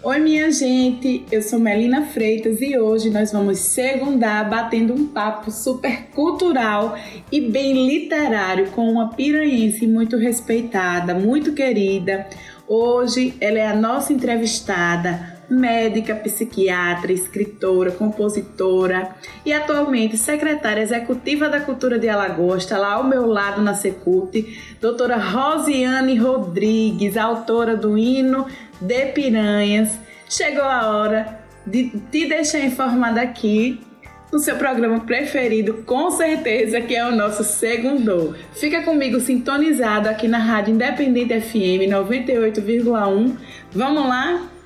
Oi, minha gente, eu sou Melina Freitas e hoje nós vamos segundar batendo um papo super cultural e bem literário com uma piranhense muito respeitada, muito querida. Hoje ela é a nossa entrevistada, médica, psiquiatra, escritora, compositora e atualmente secretária executiva da Cultura de Alagoas, está lá ao meu lado na Secult, doutora Rosiane Rodrigues, autora do hino de Piranhas. Chegou a hora de te deixar informada aqui no seu programa preferido, com certeza que é o nosso segundo. Fica comigo sintonizado aqui na Rádio Independente FM 98,1. Vamos lá?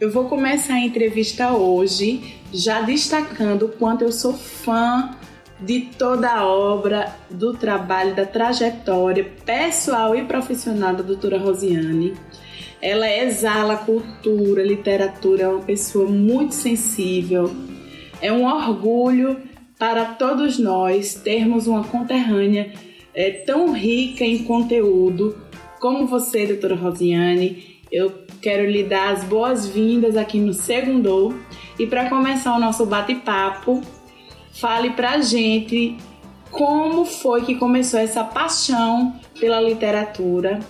Eu vou começar a entrevista hoje já destacando o quanto eu sou fã de toda a obra, do trabalho, da trajetória pessoal e profissional da doutora Rosiane. Ela exala cultura, literatura, é uma pessoa muito sensível. É um orgulho para todos nós termos uma conterrânea é, tão rica em conteúdo como você, doutora Rosiane. Eu quero lhe dar as boas-vindas aqui no Segundo. E para começar o nosso bate-papo, fale pra gente como foi que começou essa paixão pela literatura,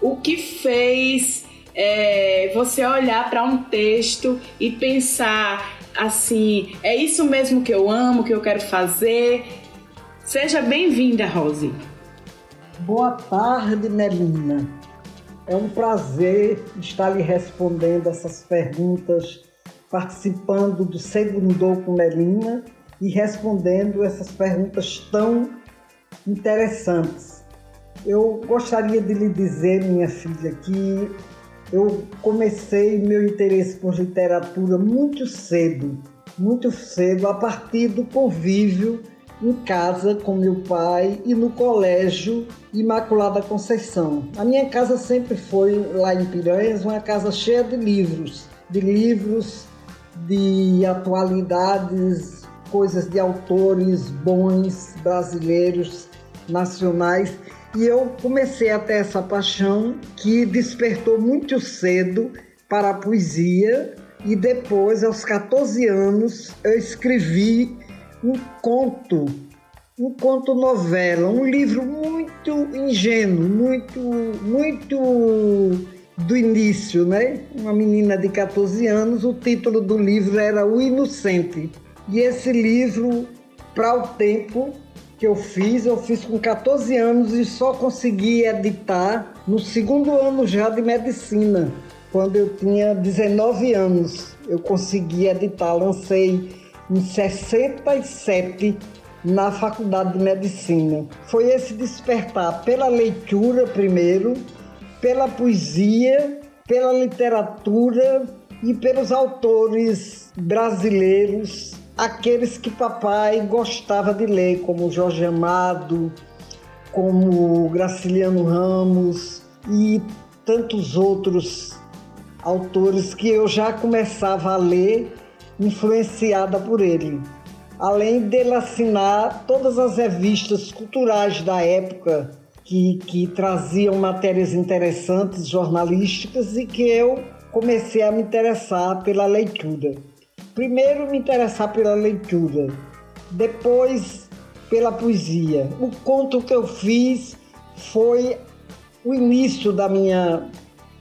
o que fez é, você olhar para um texto e pensar assim: é isso mesmo que eu amo, que eu quero fazer. Seja bem-vinda, Rose. Boa tarde, Melina. É um prazer estar lhe respondendo essas perguntas, participando do segundo com Melina e respondendo essas perguntas tão interessantes. Eu gostaria de lhe dizer, minha filha, que eu comecei meu interesse por literatura muito cedo, muito cedo, a partir do convívio em casa com meu pai e no colégio Imaculada Conceição. A minha casa sempre foi lá em Piranhas uma casa cheia de livros, de livros de atualidades, coisas de autores bons brasileiros, nacionais. E eu comecei a ter essa paixão que despertou muito cedo para a poesia e depois, aos 14 anos, eu escrevi um conto, um conto novela, um livro muito ingênuo, muito, muito do início, né? Uma menina de 14 anos, o título do livro era O Inocente. E esse livro, para o tempo que eu fiz, eu fiz com 14 anos e só consegui editar no segundo ano já de medicina, quando eu tinha 19 anos. Eu consegui editar, lancei em 67 na Faculdade de Medicina. Foi esse despertar pela leitura primeiro, pela poesia, pela literatura e pelos autores brasileiros, aqueles que papai gostava de ler, como Jorge Amado, como Graciliano Ramos e tantos outros autores que eu já começava a ler influenciada por ele. Além dele assinar todas as revistas culturais da época que, que traziam matérias interessantes, jornalísticas, e que eu comecei a me interessar pela leitura. Primeiro me interessar pela leitura, depois pela poesia. O conto que eu fiz foi o início da minha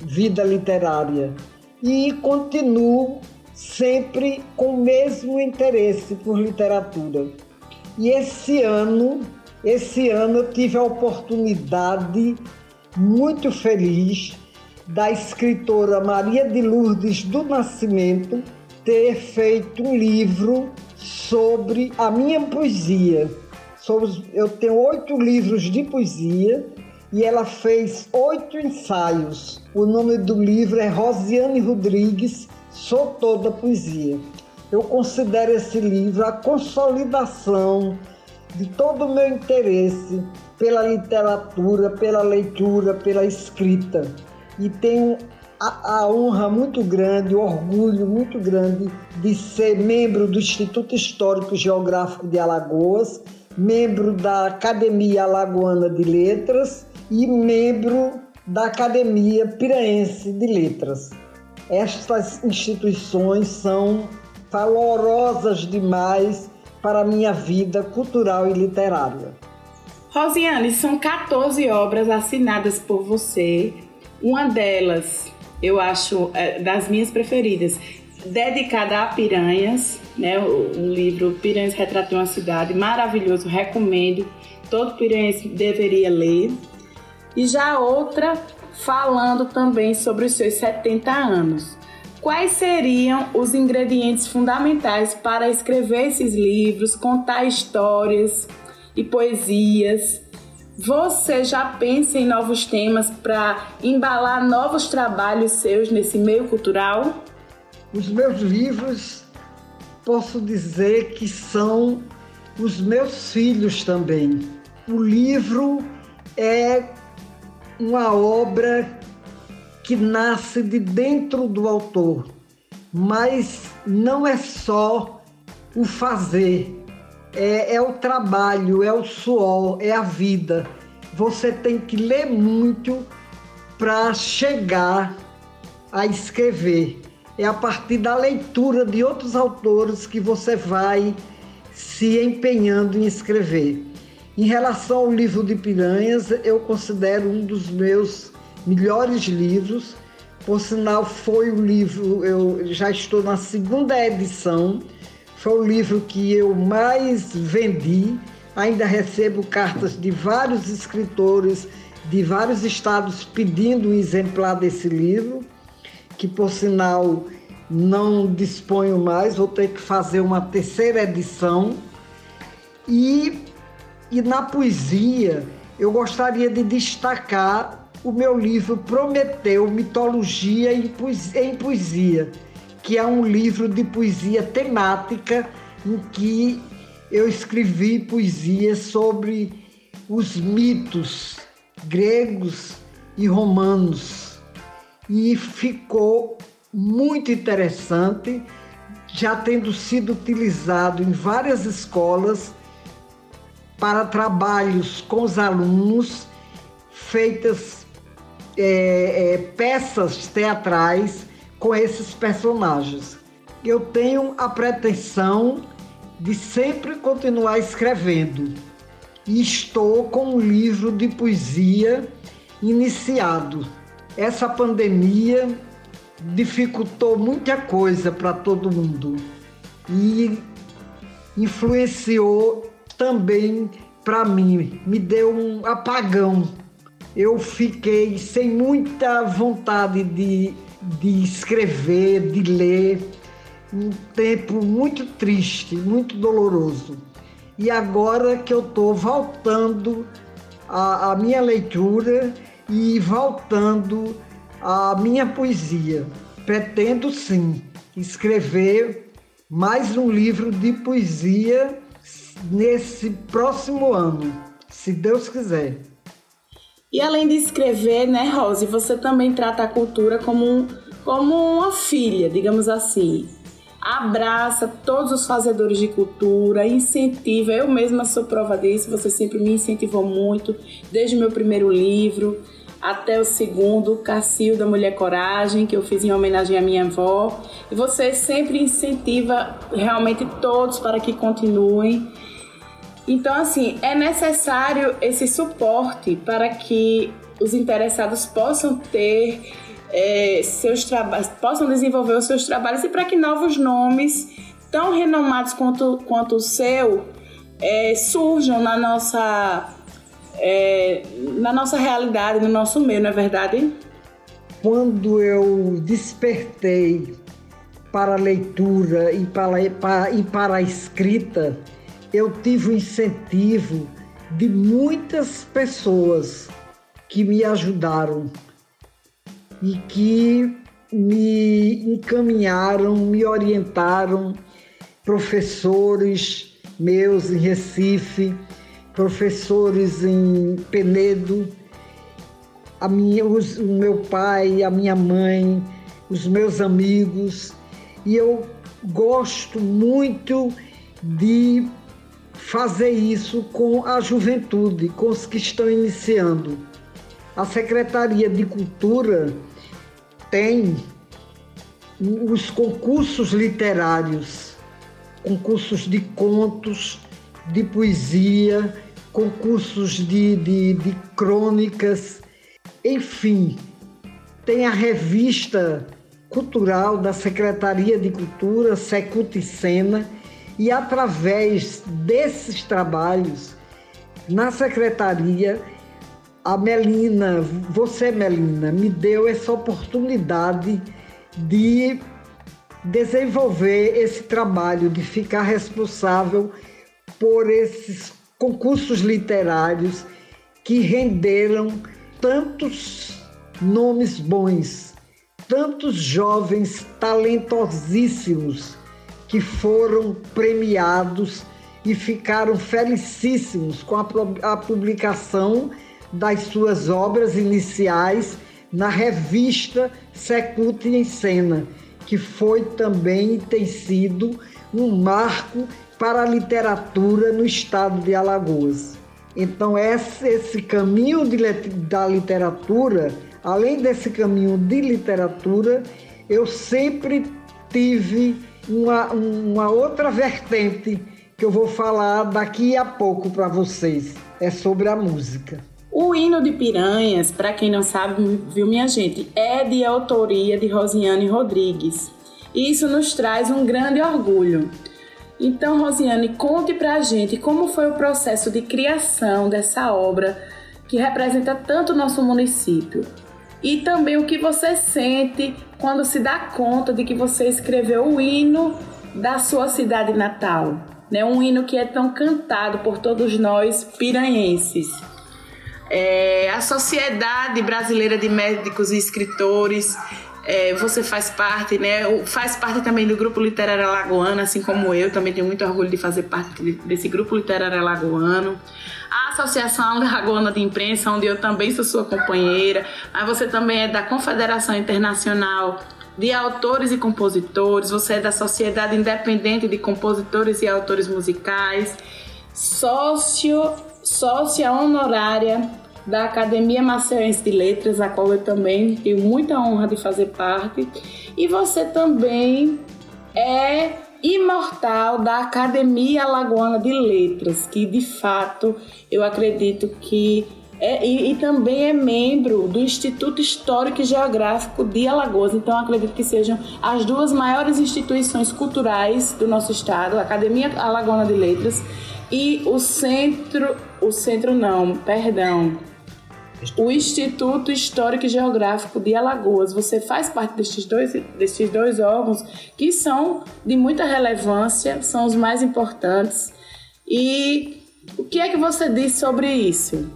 vida literária e continuo sempre com o mesmo interesse por literatura. E esse ano, esse ano eu tive a oportunidade muito feliz da escritora Maria de Lourdes do Nascimento ter feito um livro sobre a minha poesia. eu tenho oito livros de poesia e ela fez oito ensaios. O nome do livro é Rosiane Rodrigues Sou toda poesia. Eu considero esse livro a consolidação de todo o meu interesse pela literatura, pela leitura, pela escrita. E tenho a, a honra muito grande, o orgulho muito grande de ser membro do Instituto Histórico Geográfico de Alagoas, membro da Academia Alagoana de Letras e membro da Academia Piraense de Letras. Estas instituições são valorosas demais para a minha vida cultural e literária. Rosiane, são 14 obras assinadas por você. Uma delas, eu acho, é das minhas preferidas, dedicada a piranhas, né? O, livro Piranhas Retratam uma Cidade, maravilhoso, recomendo. Todo piranhense deveria ler. E já outra falando também sobre os seus 70 anos. Quais seriam os ingredientes fundamentais para escrever esses livros, contar histórias e poesias? Você já pensa em novos temas para embalar novos trabalhos seus nesse meio cultural? Os meus livros, posso dizer que são os meus filhos também. O livro é uma obra que nasce de dentro do autor, mas não é só o fazer, é, é o trabalho, é o suor, é a vida. Você tem que ler muito para chegar a escrever. É a partir da leitura de outros autores que você vai se empenhando em escrever. Em relação ao livro de Piranhas, eu considero um dos meus melhores livros. Por sinal, foi o livro, eu já estou na segunda edição, foi o livro que eu mais vendi. Ainda recebo cartas de vários escritores de vários estados pedindo um exemplar desse livro, que por sinal não disponho mais, vou ter que fazer uma terceira edição. E, e na poesia, eu gostaria de destacar o meu livro Prometeu Mitologia em Poesia, que é um livro de poesia temática em que eu escrevi poesia sobre os mitos gregos e romanos. E ficou muito interessante, já tendo sido utilizado em várias escolas para trabalhos com os alunos, feitas é, é, peças teatrais com esses personagens. Eu tenho a pretensão de sempre continuar escrevendo e estou com um livro de poesia iniciado. Essa pandemia dificultou muita coisa para todo mundo e influenciou também para mim, me deu um apagão eu fiquei sem muita vontade de, de escrever, de ler. Um tempo muito triste, muito doloroso. E agora que eu estou voltando à, minha leitura e voltando à minha poesia, pretendo sim escrever mais um livro de poesia nesse próximo ano, se Deus quiser. E além de escrever, né, Rose, você também trata a cultura como, um, como uma filha, digamos assim. Abraça todos os fazedores de cultura, incentiva. Eu mesma sou prova disso, você sempre me incentivou muito, desde o meu primeiro livro até o segundo, Cassil da Mulher Coragem, que eu fiz em homenagem à minha avó. E você sempre incentiva realmente todos para que continuem. Então, assim, é necessário esse suporte para que os interessados possam ter é, seus trabalhos, possam desenvolver os seus trabalhos e para que novos nomes tão renomados quanto, quanto o seu é, surjam na nossa, é, na nossa realidade, no nosso meio, não é verdade? Quando eu despertei para a leitura e para, para, e para a escrita, eu tive o incentivo de muitas pessoas que me ajudaram e que me encaminharam, me orientaram, professores meus em Recife, professores em Penedo, a minha, os, o meu pai, a minha mãe, os meus amigos. E eu gosto muito de fazer isso com a juventude, com os que estão iniciando. A Secretaria de Cultura tem os concursos literários, concursos de contos, de poesia, concursos de, de, de crônicas, enfim, tem a revista cultural da Secretaria de Cultura, Secult Cena, e através desses trabalhos, na secretaria, a Melina, você Melina, me deu essa oportunidade de desenvolver esse trabalho, de ficar responsável por esses concursos literários que renderam tantos nomes bons, tantos jovens talentosíssimos que foram premiados e ficaram felicíssimos com a, publicação das suas obras iniciais na revista Secult em Cena, que foi também e tem sido um marco para a literatura no estado de Alagoas. Então, esse, esse caminho de, da literatura, além desse caminho de literatura, eu sempre tive uma, uma outra vertente que eu vou falar daqui a pouco para vocês. É sobre a música. O hino de Piranhas, para quem não sabe, viu minha gente, é de autoria de Rosiane Rodrigues. Isso nos traz um grande orgulho. Então, Rosiane, conte pra gente como foi o processo de criação dessa obra que representa tanto o nosso município. E também o que você sente quando se dá conta de que você escreveu o hino da sua cidade natal, né? Um hino que é tão cantado por todos nós piranhenses. É, a Sociedade Brasileira de Médicos e Escritores, é, você faz parte, né? Faz parte também do Grupo Literário Alagoano, assim como eu, também tenho muito orgulho de fazer parte desse Grupo Literário Alagoano. A Associação Alagoana de Imprensa, onde eu também sou sua companheira, mas você também é da Confederação Internacional de Autores e Compositores, você é da Sociedade Independente de Compositores e Autores Musicais, sócio, sócia honorária da Academia Maceiense de Letras, a qual eu também tenho muita honra de fazer parte, e você também é imortal da Academia Alagoana de Letras, que de fato eu acredito que é, e, e, também é membro do Instituto Histórico e Geográfico de Alagoas. Então, acredito que sejam as duas maiores instituições culturais do nosso estado, a Academia Alagoana de Letras e o Centro, o Centro não, perdão, o Instituto Histórico e Geográfico de Alagoas. Você faz parte desses dois, desses dois órgãos que são de muita relevância, são os mais importantes. E o que é que você diz sobre isso?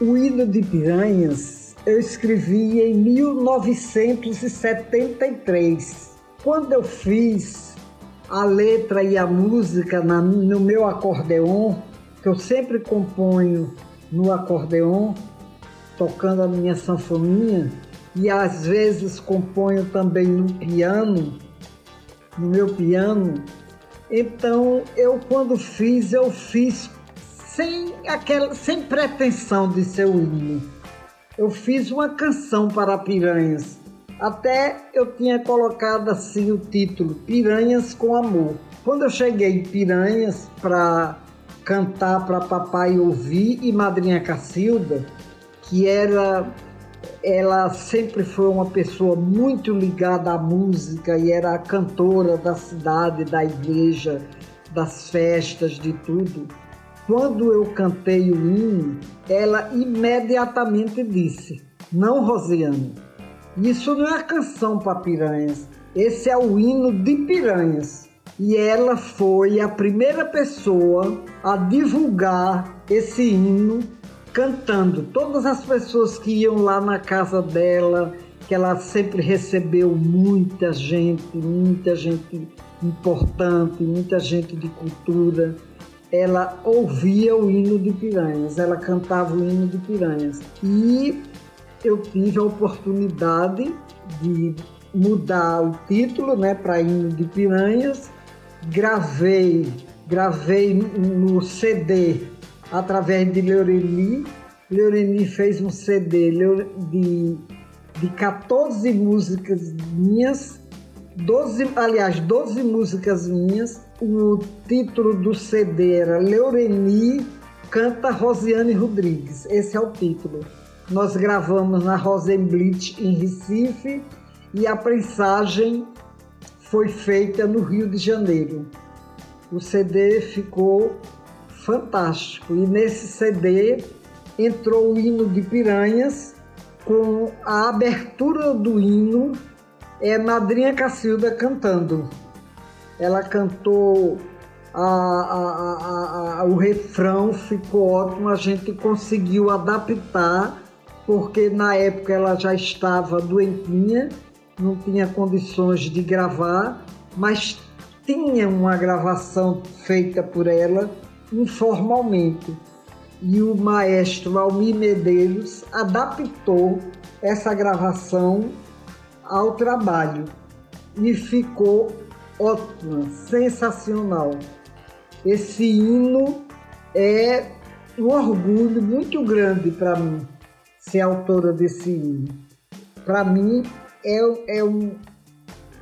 O hino de Piranhas eu escrevi em 1973. Quando eu fiz a letra e a música no meu acordeon, que eu sempre componho no acordeon, tocando a minha sanfoninha, e às vezes componho também no piano, no meu piano. Então, eu quando fiz, eu fiz sem aquela sem pretensão de ser o hino. Eu fiz uma canção para piranhas. Até eu tinha colocado assim o título Piranhas com Amor. Quando eu cheguei em Piranhas para cantar para papai ouvir e madrinha Cacilda, que era ela sempre foi uma pessoa muito ligada à música e era a cantora da cidade, da igreja, das festas, de tudo. Quando eu cantei o hino, ela imediatamente disse: Não, Rosiane, isso não é canção para piranhas, esse é o hino de piranhas e ela foi a primeira pessoa a divulgar esse hino cantando. Todas as pessoas que iam lá na casa dela, que ela sempre recebeu muita gente, muita gente importante, muita gente de cultura. Ela ouvia o hino de Piranhas, ela cantava o hino de Piranhas. E eu tive a oportunidade de mudar o título né, para Hino de Piranhas. Gravei, gravei no CD através de Leoreli. Leoreli fez um CD de, de 14 músicas minhas, 12, aliás, 12 músicas minhas. O título do CD era Leoreli canta Rosiane Rodrigues. Esse é o título. Nós gravamos na Rosenblit em Recife e a prensagem foi feita no Rio de Janeiro. O CD ficou fantástico e nesse CD entrou o hino de Piranhas com a abertura do hino é Madrinha Cacilda cantando. Ela cantou a, a, a, o refrão, ficou ótimo, a gente conseguiu adaptar porque na época ela já estava doentinha, não tinha condições de gravar, mas tinha uma gravação feita por ela informalmente. E o maestro Almir Medeiros adaptou essa gravação ao trabalho e ficou ótima, sensacional. Esse hino é um orgulho muito grande para mim ser autora desse hino. Para mim é, é, um,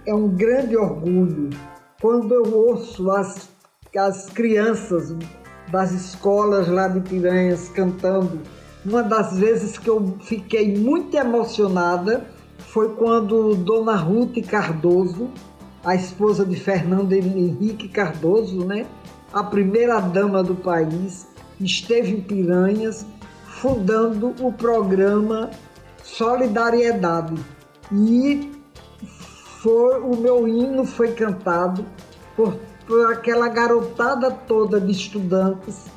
é um grande orgulho quando eu ouço as, as crianças das escolas lá de Piranhas cantando. Uma das vezes que eu fiquei muito emocionada foi quando Dona Ruth Cardoso, a esposa de Fernando Henrique Cardoso, né, a primeira dama do país, esteve em Piranhas fundando o programa Solidariedade. E foi, o meu hino foi cantado por, por aquela garotada toda de estudantes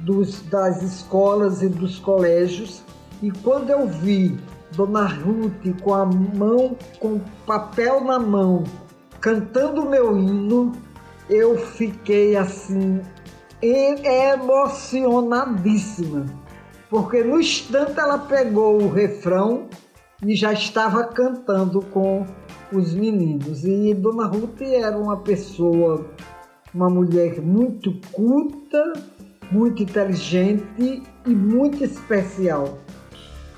dos, das escolas e dos colégios. E quando eu vi Dona Ruth com a mão, com papel na mão, cantando o meu hino, eu fiquei assim emocionadíssima porque no instante ela pegou o refrão e já estava cantando com os meninos. E Dona Ruth era uma pessoa, uma mulher muito culta, muito inteligente e muito especial.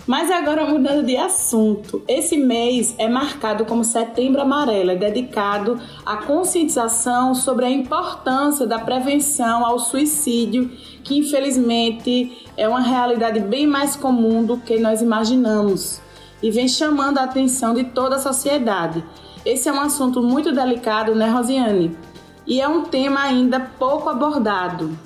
Mas agora mudando de assunto, esse mês é marcado como Setembro Amarelo, é dedicado à conscientização sobre a importância da prevenção ao suicídio, que infelizmente é uma realidade bem mais comum do que nós imaginamos e vem chamando a atenção de toda a sociedade. Esse é um assunto muito delicado, né, Rosiane? E é um tema ainda pouco abordado.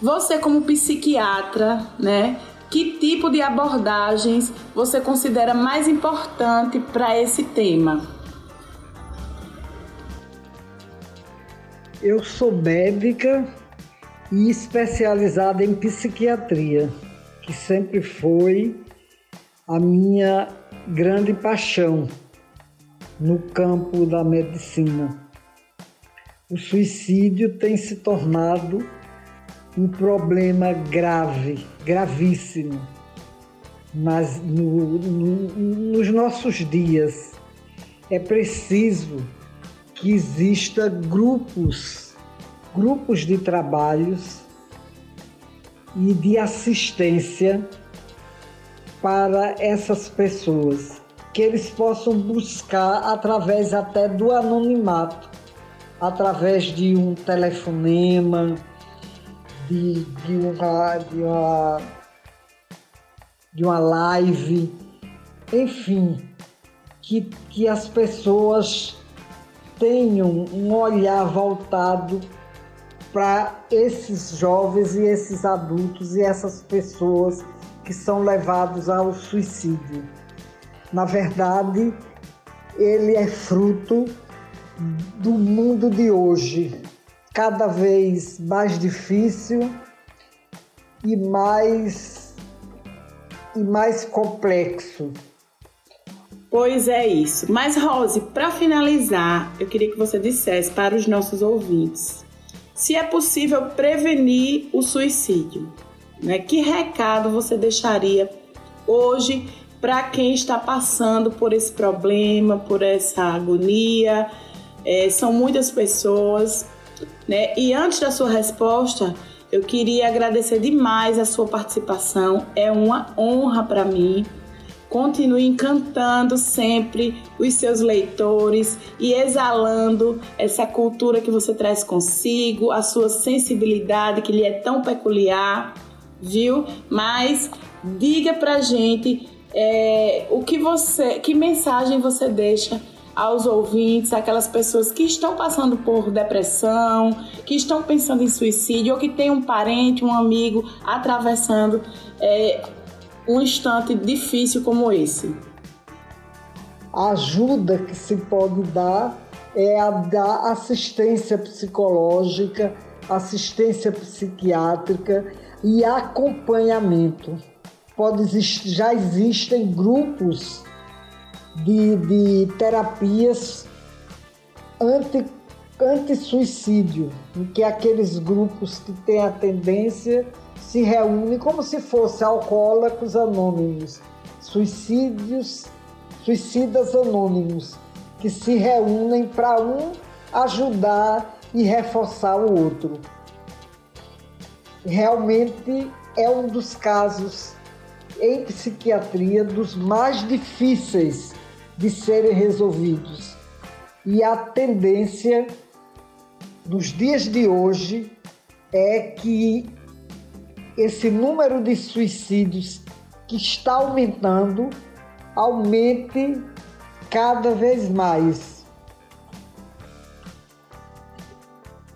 Você, como psiquiatra, né, que tipo de abordagens você considera mais importante para esse tema? Eu sou médica e especializada em psiquiatria, que sempre foi a minha grande paixão no campo da medicina. O suicídio tem se tornado um problema grave, gravíssimo, mas no, no, nos nossos dias é preciso que exista grupos, grupos de trabalhos e de assistência para essas pessoas, que eles possam buscar através até do anonimato, através de um telefonema, de, de, uma, de, uma, de uma live, enfim, que, que as pessoas tenham um olhar voltado para esses jovens e esses adultos e essas pessoas que são levados ao suicídio. Na verdade, ele é fruto do mundo de hoje, cada vez mais difícil e mais e mais complexo. Pois é isso. Mas Rose, para finalizar, eu queria que você dissesse para os nossos ouvintes se é possível prevenir o suicídio. Né? Que recado você deixaria hoje para quem está passando por esse problema, por essa agonia. É, são muitas pessoas, né? E antes da sua resposta, eu queria agradecer demais a sua participação. É uma honra para mim. Continue encantando sempre os seus leitores e exalando essa cultura que você traz consigo, a sua sensibilidade que lhe é tão peculiar, viu? Mas diga pra gente é, o que você, que mensagem você deixa aos ouvintes, aquelas pessoas que estão passando por depressão, que estão pensando em suicídio ou que tem um parente, um amigo atravessando é, um instante difícil como esse? A ajuda que se pode dar é a da assistência psicológica, assistência psiquiátrica e acompanhamento. Pode existir, já existem grupos de, de terapias anti, anti-suicídio, em que aqueles grupos que têm a tendência se reúnem como se fossem alcoólatras anônimos, suicídios, suicidas anônimos, que se reúnem para um ajudar e reforçar o outro. Realmente é um dos casos em psiquiatria dos mais difíceis de serem resolvidos. E a tendência nos dias de hoje é que esse número de suicídios que está aumentando aumente cada vez mais.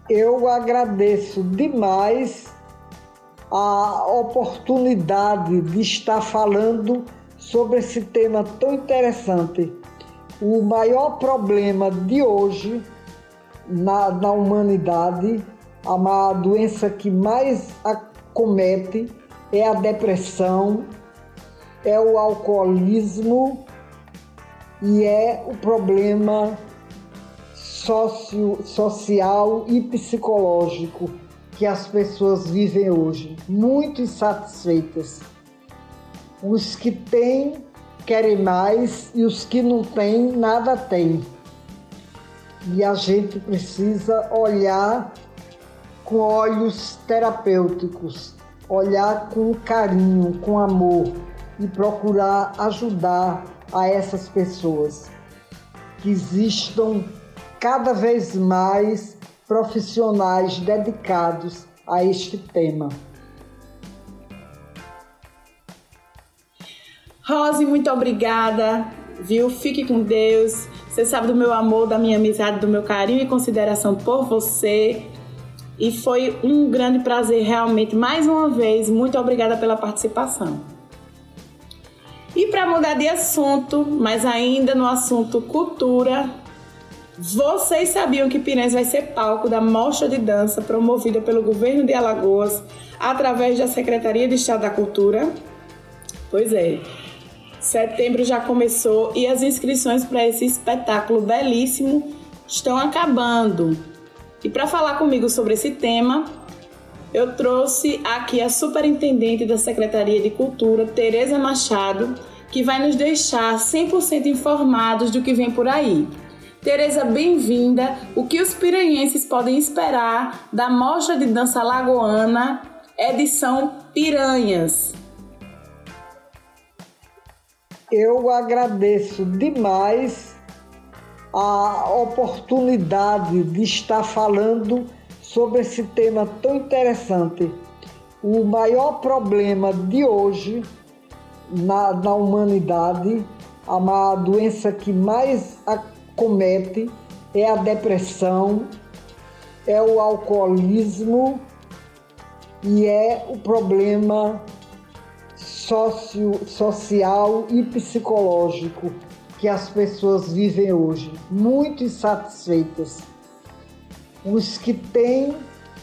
Eu agradeço demais a oportunidade de estar falando sobre esse tema tão interessante. O maior problema de hoje na, na humanidade, a doença que mais comete é a depressão, é o alcoolismo e é o problema socio, social e psicológico que as pessoas vivem hoje, muito insatisfeitas. Os que têm querem mais e os que não têm nada têm. E a gente precisa olhar com olhos terapêuticos, olhar com carinho, com amor e procurar ajudar a essas pessoas. Que existam cada vez mais profissionais dedicados a este tema. Rose, muito obrigada, viu? Fique com Deus. Você sabe do meu amor, da minha amizade, do meu carinho e consideração por você. E foi um grande prazer, realmente, mais uma vez. Muito obrigada pela participação. E para mudar de assunto, mas ainda no assunto cultura, vocês sabiam que Piranhas vai ser palco da mostra de dança promovida pelo governo de Alagoas através da Secretaria de Estado da Cultura? Pois é. Setembro já começou e as inscrições para esse espetáculo belíssimo estão acabando. E para falar comigo sobre esse tema, eu trouxe aqui a superintendente da Secretaria de Cultura, Tereza Machado, que vai nos deixar 100% informados do que vem por aí. Tereza, bem-vinda. O que os piranhenses podem esperar da Mostra de Dança Lagoana, edição Piranhas? Eu agradeço demais a oportunidade de estar falando sobre esse tema tão interessante. O maior problema de hoje na, na humanidade, a doença que mais acomete é a depressão, é o alcoolismo e é o problema socio, social e psicológico que as pessoas vivem hoje, muito insatisfeitas. Os que têm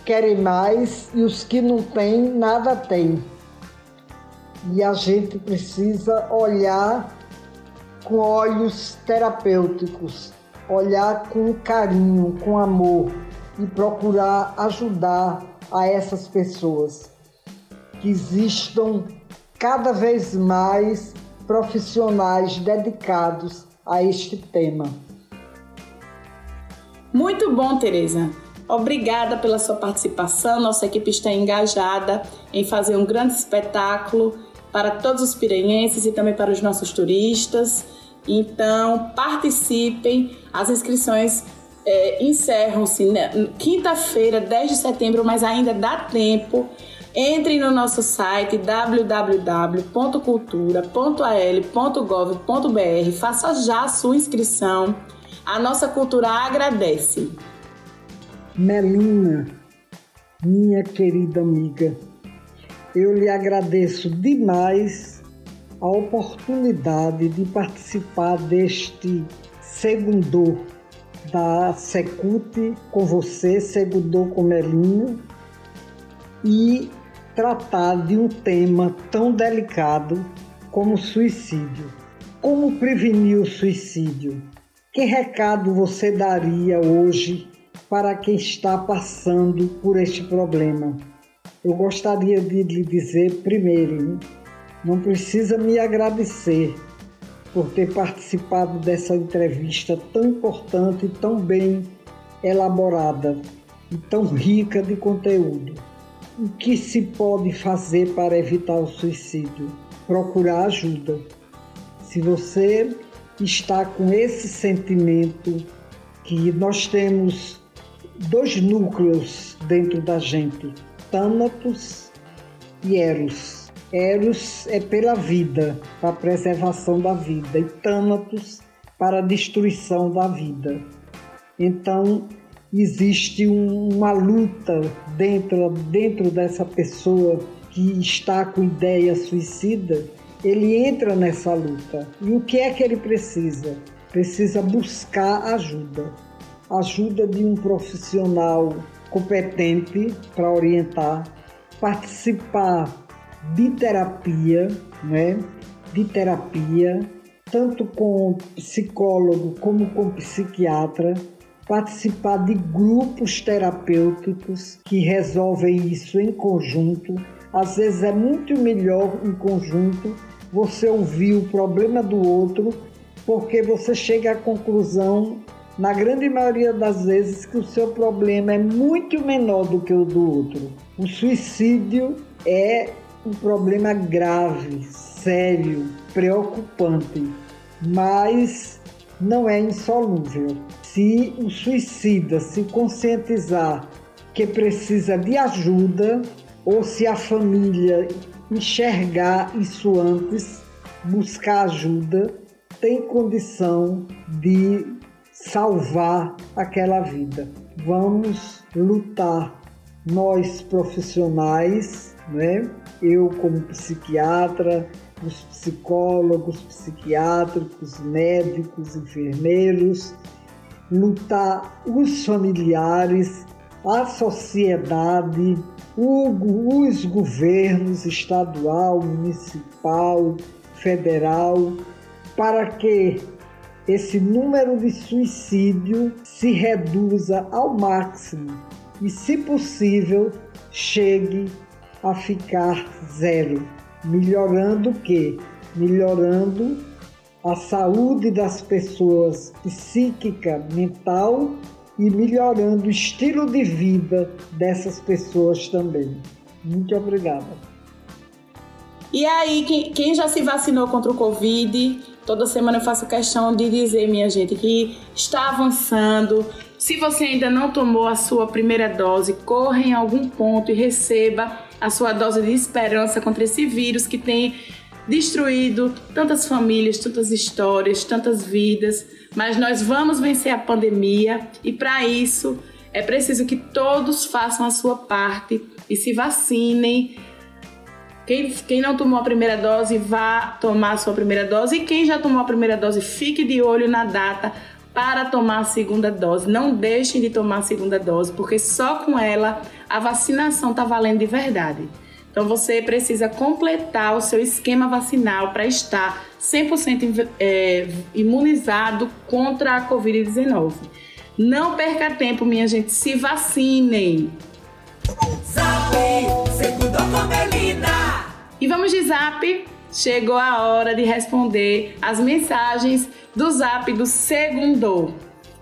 querem mais e os que não têm nada têm. E a gente precisa olhar com olhos terapêuticos, olhar com carinho, com amor e procurar ajudar a essas pessoas. Que existam cada vez mais profissionais dedicados a este tema. Muito bom, Tereza. Obrigada pela sua participação. Nossa equipe está engajada em fazer um grande espetáculo para todos os piranhenses e também para os nossos turistas. Então, participem. As inscrições é, encerram-se quinta-feira, 10 de setembro, mas ainda dá tempo. Entre no nosso site www.cultura.al.gov.br, faça já a sua inscrição. A nossa cultura agradece. Melina, minha querida amiga, eu lhe agradeço demais a oportunidade de participar deste segundo da Secute com você, segundo com Melina, e tratar de um tema tão delicado como suicídio. Como prevenir o suicídio? Que recado você daria hoje para quem está passando por este problema? Eu gostaria de lhe dizer primeiro, não precisa me agradecer por ter participado dessa entrevista tão importante, tão bem elaborada e tão rica de conteúdo. O que se pode fazer para evitar o suicídio? Procurar ajuda. Se você está com esse sentimento que nós temos dois núcleos dentro da gente, Tânatos e Eros. Eros é pela vida, para a preservação da vida, e Tânatos para a destruição da vida. Então, existe uma luta dentro, dentro dessa pessoa que está com ideia suicida, ele entra nessa luta. E o que é que ele precisa? Precisa buscar ajuda. Ajuda de um profissional competente para orientar, participar de terapia, né? De terapia, tanto com psicólogo como com psiquiatra, participar de grupos terapêuticos que resolvem isso em conjunto. Às vezes é muito melhor em conjunto você ouvir o problema do outro, porque você chega à conclusão, na grande maioria das vezes, que o seu problema é muito menor do que o do outro. O suicídio é um problema grave, sério, preocupante, mas não é insolúvel. Se o suicida se conscientizar que precisa de ajuda, ou se a família enxergar isso antes, buscar ajuda, tem condição de salvar aquela vida. Vamos lutar, nós profissionais, né? eu como psiquiatra, os psicólogos, psiquiátricos, médicos, enfermeiros, lutar os familiares, a sociedade, os governos estadual, municipal, federal, para que esse número de suicídio se reduza ao máximo e, se possível, chegue a ficar zero, melhorando o quê? Melhorando a saúde das pessoas psíquica, mental e melhorando o estilo de vida dessas pessoas também. Muito obrigada. E aí, quem já se vacinou contra o Covid, toda semana eu faço questão de dizer, minha gente, que está avançando. Se você ainda não tomou a sua primeira dose, corra em algum ponto e receba a sua dose de esperança contra esse vírus que tem destruído tantas famílias, tantas histórias, tantas vidas mas nós vamos vencer a pandemia e para isso é preciso que todos façam a sua parte e se vacinem. Quem, quem não tomou a primeira dose, vá tomar a sua primeira dose. E quem já tomou a primeira dose, fique de olho na data para tomar a segunda dose. Não deixem de tomar a segunda dose, porque só com ela a vacinação está valendo de verdade. Então você precisa completar o seu esquema vacinal para estar 100% é, imunizado contra a Covid-19. Não perca tempo, minha gente, se vacinem. Zap, com Melina. E vamos de zap. chegou a hora de responder as mensagens do Zap do Segundo.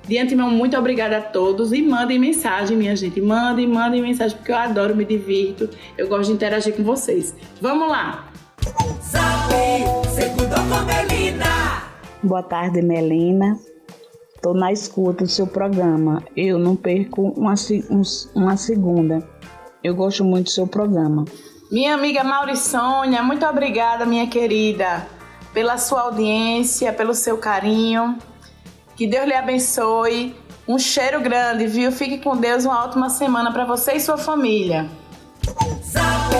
De antemão, muito obrigada a todos e mandem mensagem, minha gente. Mandem, mandem mensagem, porque eu adoro, me divirto. Eu gosto de interagir com vocês. Vamos lá! Zap, Segundo com Melina. Boa tarde, Melina. Estou na escuta do seu programa. Eu não perco uma, uma segunda. Eu gosto muito do seu programa. Minha amiga Mauriçônia, muito obrigada, minha querida, pela sua audiência, pelo seu carinho. Que Deus lhe abençoe. Um cheiro grande, viu? Fique com Deus. Uma ótima semana para você e sua família. Zap.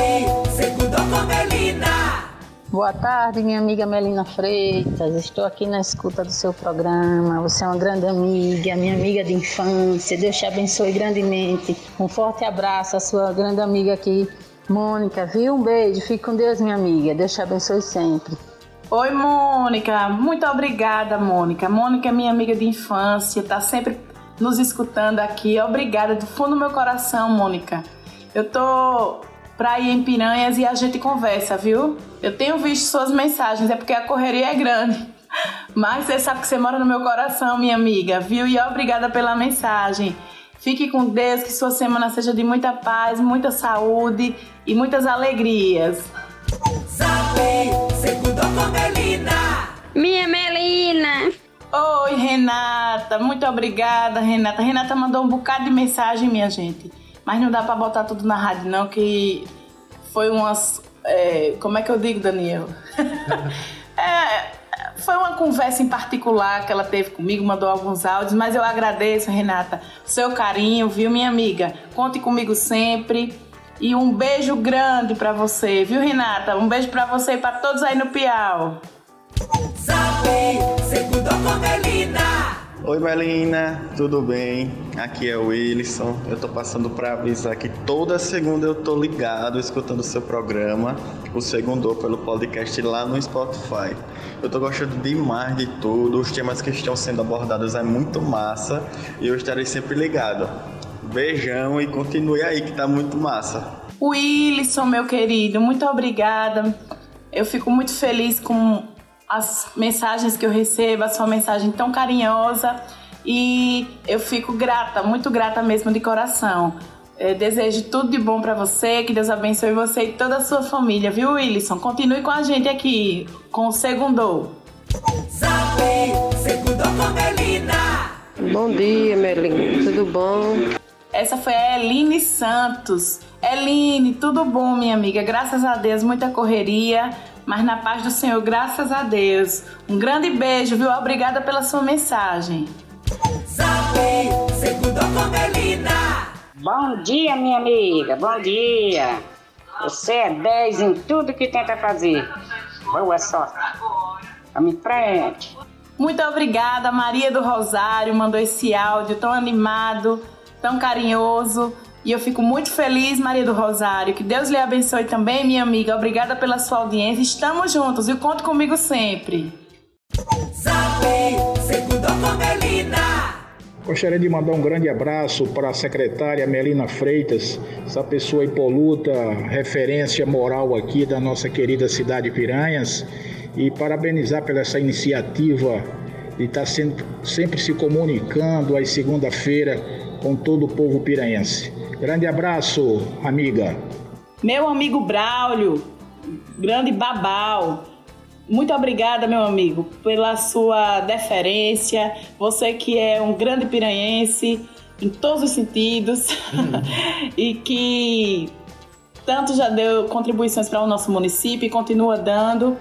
Boa tarde, minha amiga Melina Freitas. Estou aqui na escuta do seu programa. Você é uma grande amiga, minha amiga de infância. Deus te abençoe grandemente. Um forte abraço à sua grande amiga aqui, Mônica, viu? Um beijo. Fique com Deus, minha amiga. Deus te abençoe sempre. Oi, Mônica. Muito obrigada, Mônica. Mônica é minha amiga de infância, tá sempre nos escutando aqui. Obrigada do fundo do meu coração, Mônica. Eu tô pra ir em Piranhas e a gente conversa, viu? Eu tenho visto suas mensagens, é porque a correria é grande. Mas você sabe que você mora no meu coração, minha amiga, viu? E obrigada pela mensagem. Fique com Deus, que sua semana seja de muita paz, muita saúde e muitas alegrias. Zap, segundo com Melina. Minha Melina. Oi, Renata. Muito obrigada, Renata. Renata mandou um bocado de mensagem, minha gente. Mas não dá para botar tudo na rádio, não, que foi umas. É, como é que eu digo, Daniel? é, foi uma conversa em particular que ela teve comigo, mandou alguns áudios, mas eu agradeço, Renata, seu carinho, viu, minha amiga? Conte comigo sempre. E um beijo grande para você, viu, Renata? Um beijo para você e para todos aí no Piau. Segundo com Melina. Oi Melina, tudo bem? Aqui é o Wilson. Eu tô passando para avisar que toda segunda eu tô ligado escutando o seu programa, o Segundou pelo podcast lá no Spotify. Eu tô gostando demais de tudo, os temas que estão sendo abordados é muito massa e eu estarei sempre ligado. Beijão e continue aí que tá muito massa. Wilson, meu querido, muito obrigada. Eu fico muito feliz com as mensagens que eu recebo, a sua mensagem tão carinhosa e eu fico grata, muito grata mesmo de coração. Eu desejo tudo de bom para você, que Deus abençoe você e toda a sua família, viu, Wilson? Continue com a gente aqui, com o Segundou. Zap, com Melina. Bom dia, Melina. Tudo bom? Essa foi a Eline Santos. Eline, tudo bom, minha amiga? Graças a Deus, muita correria mas na paz do Senhor, graças a Deus. Um grande beijo, viu? Obrigada pela sua mensagem. Bom dia, minha amiga, bom dia. Você é 10 em tudo que tenta fazer. Boa sorte. Vamos em frente. Muito obrigada, Maria do Rosário mandou esse áudio tão animado, tão carinhoso. E eu fico muito feliz, Maria do Rosário. Que Deus lhe abençoe também, minha amiga. Obrigada pela sua audiência. Estamos juntos e conte comigo sempre. Zap. Gostaria de mandar um grande abraço para a secretária Melina Freitas, essa pessoa impoluta, referência moral aqui da nossa querida cidade de Piranhas, e parabenizar pela essa iniciativa de estar sempre, sempre se comunicando às segunda-feira com todo o povo piranhense. Grande abraço, amiga. Meu amigo Braulio, grande babau. Muito obrigada, meu amigo, pela sua deferência. Você que é um grande piranhense em todos os sentidos e que tanto já deu contribuições para o nosso município e continua dando.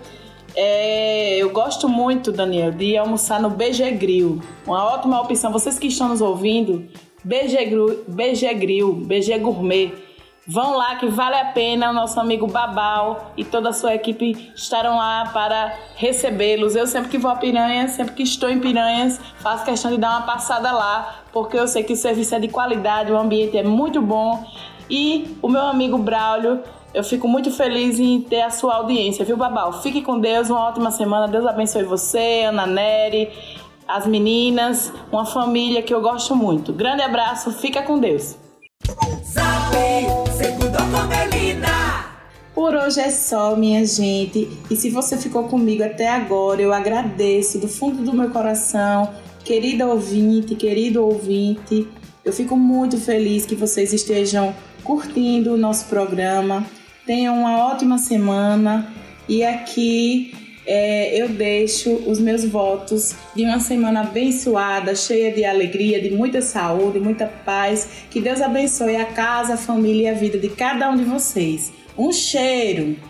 É, eu gosto muito, Daniel, de almoçar no BG Grill. Uma ótima opção. Vocês que estão nos ouvindo, BG, BG Grill, BG Gourmet. Vão lá que vale a pena, o nosso amigo Babal e toda a sua equipe estarão lá para recebê-los. Eu sempre que vou a Piranhas, sempre que estou em Piranhas, faço questão de dar uma passada lá, porque eu sei que o serviço é de qualidade, o ambiente é muito bom. E o meu amigo Braulio, eu fico muito feliz em ter a sua audiência, viu, Babal? Fique com Deus, uma ótima semana. Deus abençoe você, Ana Nery, as meninas, uma família que eu gosto muito. Grande abraço, fica com Deus. Melina. Por hoje é só, minha gente. E se você ficou comigo até agora, eu agradeço do fundo do meu coração, querida ouvinte, querido ouvinte. Eu fico muito feliz que vocês estejam curtindo o nosso programa. Tenham uma ótima semana e aqui é, eu deixo os meus votos de uma semana abençoada, cheia de alegria, de muita saúde, muita paz. Que Deus abençoe a casa, a família e a vida de cada um de vocês. Um cheiro!